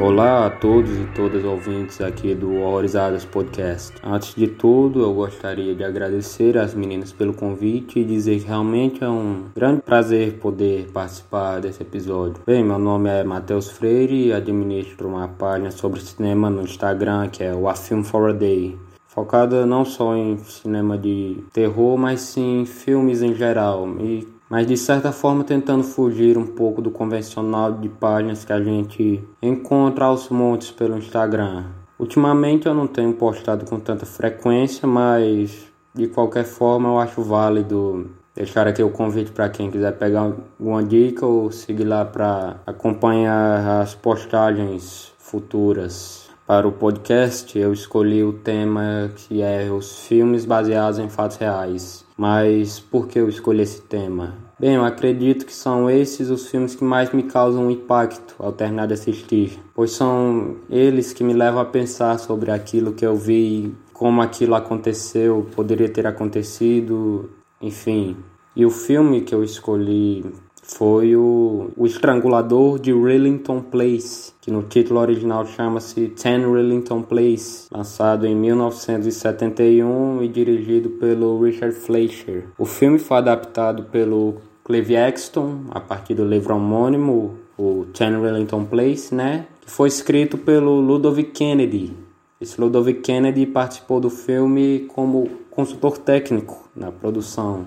Olá a todos e todas ouvintes aqui do Horrorizadas Podcast. Antes de tudo, eu gostaria de agradecer às meninas pelo convite e dizer que realmente é um grande prazer poder participar desse episódio. Bem, meu nome é Matheus Freire e administro uma página sobre cinema no Instagram que é o A Film for a Day focada não só em cinema de terror, mas sim filmes em geral. E mas de certa forma tentando fugir um pouco do convencional de páginas que a gente encontra aos montes pelo Instagram. Ultimamente eu não tenho postado com tanta frequência, mas de qualquer forma eu acho válido deixar aqui o convite para quem quiser pegar alguma dica ou seguir lá para acompanhar as postagens futuras. Para o podcast, eu escolhi o tema que é os filmes baseados em fatos reais. Mas por que eu escolhi esse tema? Bem, eu acredito que são esses os filmes que mais me causam impacto ao terminar de assistir, pois são eles que me levam a pensar sobre aquilo que eu vi, como aquilo aconteceu, poderia ter acontecido, enfim. E o filme que eu escolhi foi o, o Estrangulador de Rillington Place, que no título original chama-se Ten Rillington Place, lançado em 1971 e dirigido pelo Richard Fleischer. O filme foi adaptado pelo Clive Exton, a partir do livro homônimo, o Ten Rillington Place, né? Que foi escrito pelo Ludovic Kennedy. Esse Ludovic Kennedy participou do filme como consultor técnico na produção.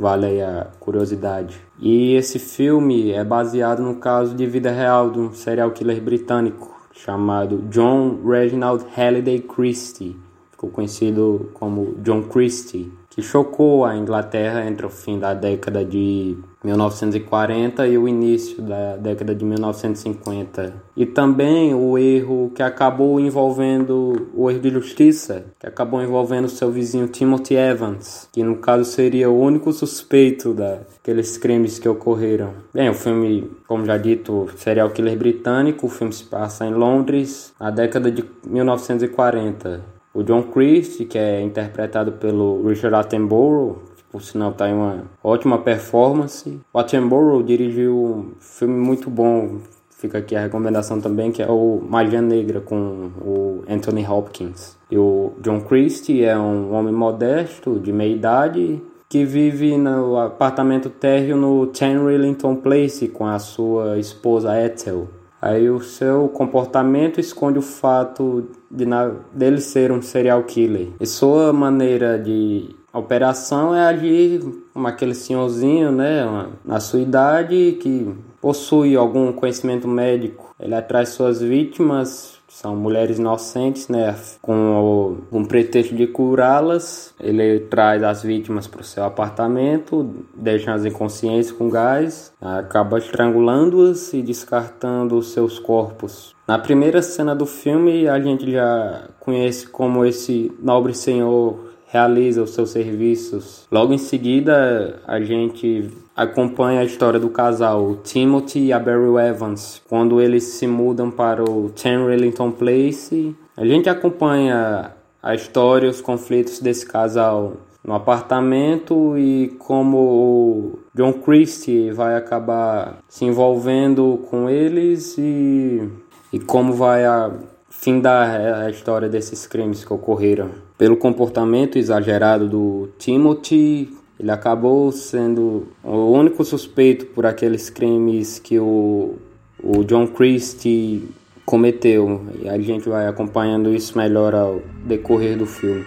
Vale aí a curiosidade. E esse filme é baseado no caso de vida real de um serial killer britânico chamado John Reginald Halliday Christie. Ficou conhecido como John Christie que chocou a Inglaterra entre o fim da década de 1940 e o início da década de 1950. E também o erro que acabou envolvendo o erro de justiça, que acabou envolvendo seu vizinho Timothy Evans, que no caso seria o único suspeito daqueles crimes que ocorreram. Bem, o filme, como já dito, serial killer britânico, o filme se passa em Londres na década de 1940. O John Christie, que é interpretado pelo Richard Attenborough, que por sinal está em uma ótima performance. O Attenborough dirigiu um filme muito bom, fica aqui a recomendação também, que é o Magia Negra, com o Anthony Hopkins. E o John Christie é um homem modesto, de meia idade, que vive no apartamento térreo no Ten Rillington Place com a sua esposa Ethel. Aí o seu comportamento esconde o fato de na, dele ser um serial killer. E sua maneira de operação é agir como aquele senhorzinho, né, na sua idade que possui algum conhecimento médico. Ele atrai suas vítimas são mulheres inocentes, né? Com o um pretexto de curá-las, ele traz as vítimas para o seu apartamento, deixa-as inconscientes com gás, acaba estrangulando-as e descartando os seus corpos. Na primeira cena do filme, a gente já conhece como esse nobre senhor realiza os seus serviços. Logo em seguida, a gente acompanha a história do casal Timothy e a Barry Evans quando eles se mudam para o Ten Rillington Place. A gente acompanha a história e os conflitos desse casal no apartamento e como o John Christie vai acabar se envolvendo com eles e, e como vai a, findar a história desses crimes que ocorreram. Pelo comportamento exagerado do Timothy, ele acabou sendo o único suspeito por aqueles crimes que o, o John Christie cometeu. E a gente vai acompanhando isso melhor ao decorrer do filme.